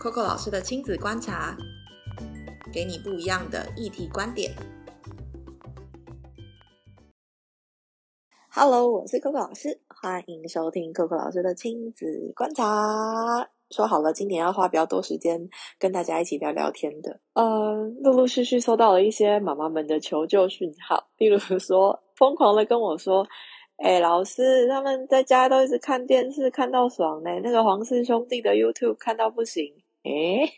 Coco 老师的亲子观察，给你不一样的议题观点。Hello，我是 Coco 老师，欢迎收听 Coco 老师的亲子观察。说好了，今年要花比较多时间跟大家一起聊聊天的。呃，陆陆续续收到了一些妈妈们的求救讯号，例如说，疯狂的跟我说。哎，老师，他们在家都一直看电视，看到爽呢。那个黄氏兄弟的 YouTube 看到不行。哎，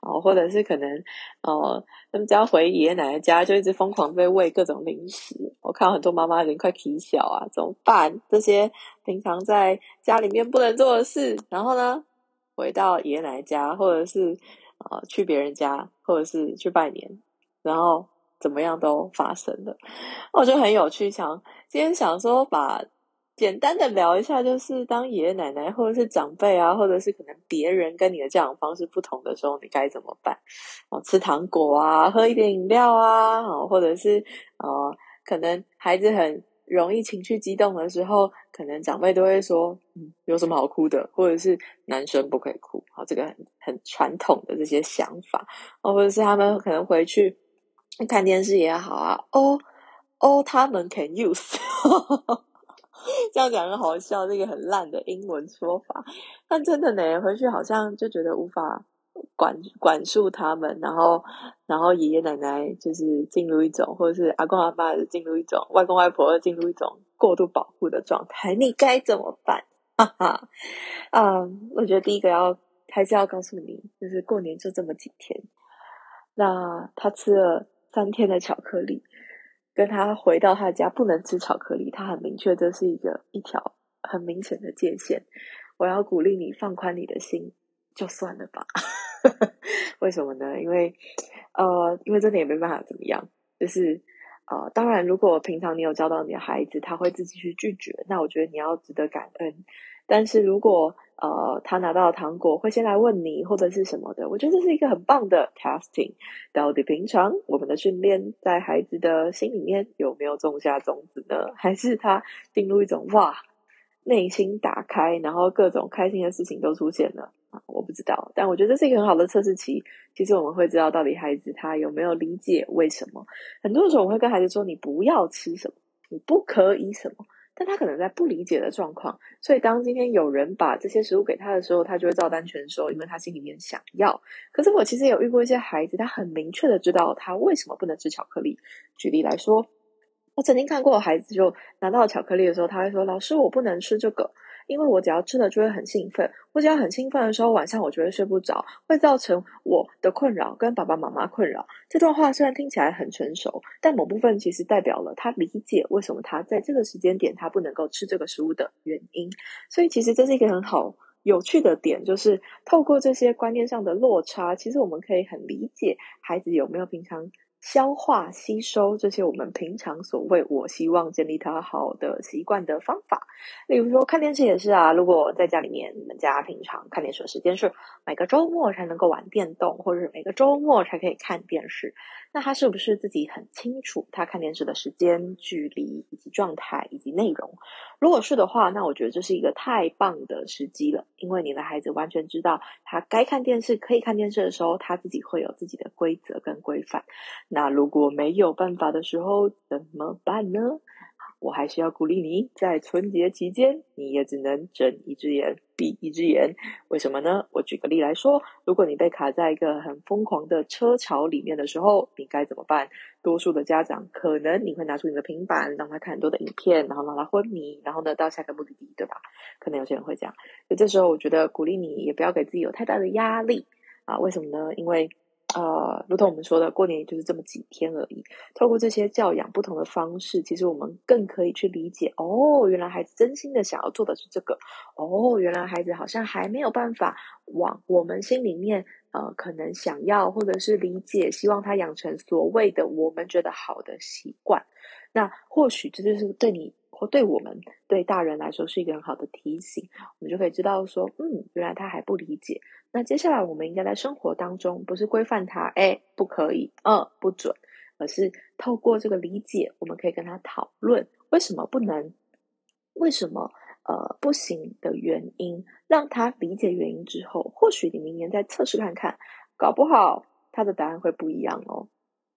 哦，或者是可能，哦，他们只要回爷爷奶奶家，就一直疯狂被喂各种零食。我看到很多妈妈人快啼笑啊，怎么办？这些平常在家里面不能做的事，然后呢，回到爷爷奶奶家，或者是呃去别人家，或者是去拜年，然后。怎么样都发生了，我就很有趣。想今天想说，把简单的聊一下，就是当爷爷奶奶或者是长辈啊，或者是可能别人跟你的教养方式不同的时候，你该怎么办？哦，吃糖果啊，喝一点饮料啊，哦，或者是呃，可能孩子很容易情绪激动的时候，可能长辈都会说，嗯，有什么好哭的？或者是男生不可以哭？好，这个很很传统的这些想法，哦，或者是他们可能回去。看电视也好啊，哦哦，他们 can use，这样讲很好笑，这个很烂的英文说法。但真的呢，回去好像就觉得无法管管束他们，然后然后爷爷奶奶就是进入一种，或者是阿公阿妈进入一种，外公外婆进入一种过度保护的状态，你该怎么办？哈哈，嗯，我觉得第一个要还是要告诉你，就是过年就这么几天，那他吃了。三天的巧克力，跟他回到他家不能吃巧克力，他很明确这是一个一条很明显的界限。我要鼓励你放宽你的心，就算了吧。为什么呢？因为呃，因为真的也没办法怎么样。就是呃，当然，如果平常你有教导你的孩子，他会自己去拒绝，那我觉得你要值得感恩。但是如果呃，他拿到糖果会先来问你或者是什么的，我觉得这是一个很棒的 testing。到底平常我们的训练在孩子的心里面有没有种下种子呢？还是他进入一种哇，内心打开，然后各种开心的事情都出现了啊？我不知道，但我觉得这是一个很好的测试期。其实我们会知道到底孩子他有没有理解为什么。很多时候我会跟孩子说：“你不要吃什么，你不可以什么。”但他可能在不理解的状况，所以当今天有人把这些食物给他的时候，他就会照单全收，因为他心里面想要。可是我其实有遇过一些孩子，他很明确的知道他为什么不能吃巧克力。举例来说，我曾经看过孩子就拿到巧克力的时候，他会说：“老师，我不能吃这个。”因为我只要吃了就会很兴奋，我只要很兴奋的时候，晚上我就会睡不着，会造成我的困扰跟爸爸妈妈困扰。这段话虽然听起来很成熟，但某部分其实代表了他理解为什么他在这个时间点他不能够吃这个食物的原因。所以其实这是一个很好有趣的点，就是透过这些观念上的落差，其实我们可以很理解孩子有没有平常。消化吸收这些我们平常所谓我希望建立他好的习惯的方法，例如说看电视也是啊。如果在家里面，你们家平常看电视的时间是每个周末才能够玩电动，或者是每个周末才可以看电视，那他是不是自己很清楚他看电视的时间、距离以及状态以及内容？如果是的话，那我觉得这是一个太棒的时机了，因为你的孩子完全知道他该看电视、可以看电视的时候，他自己会有自己的规则跟规范。那如果没有办法的时候怎么办呢？我还是要鼓励你，在春节期间，你也只能睁一只眼闭一只眼。为什么呢？我举个例来说，如果你被卡在一个很疯狂的车潮里面的时候，你该怎么办？多数的家长可能你会拿出你的平板，让他看很多的影片，然后让他昏迷，然后呢到下个目的地，对吧？可能有些人会这样。所以这时候，我觉得鼓励你也不要给自己有太大的压力啊。为什么呢？因为。呃，如同我们说的，过年也就是这么几天而已。透过这些教养不同的方式，其实我们更可以去理解哦，原来孩子真心的想要做的是这个。哦，原来孩子好像还没有办法往我们心里面呃，可能想要或者是理解，希望他养成所谓的我们觉得好的习惯。那或许这就是对你或对我们对大人来说是一个很好的提醒，我们就可以知道说，嗯，原来他还不理解。那接下来我们应该在生活当中，不是规范他，哎，不可以，嗯，不准，而是透过这个理解，我们可以跟他讨论为什么不能，为什么呃不行的原因，让他理解原因之后，或许你明年再测试看看，搞不好他的答案会不一样哦。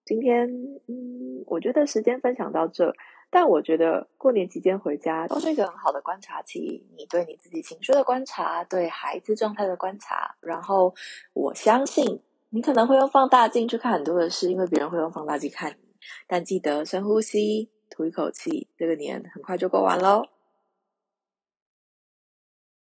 今天，嗯，我觉得时间分享到这，但我觉得过年期间回家都是一个很好的观察期，你对你自己情绪的观察，对孩子状态的观察，然后我相信你可能会用放大镜去看很多的事，因为别人会用放大镜看你，但记得深呼吸，吐一口气，这个年很快就过完喽。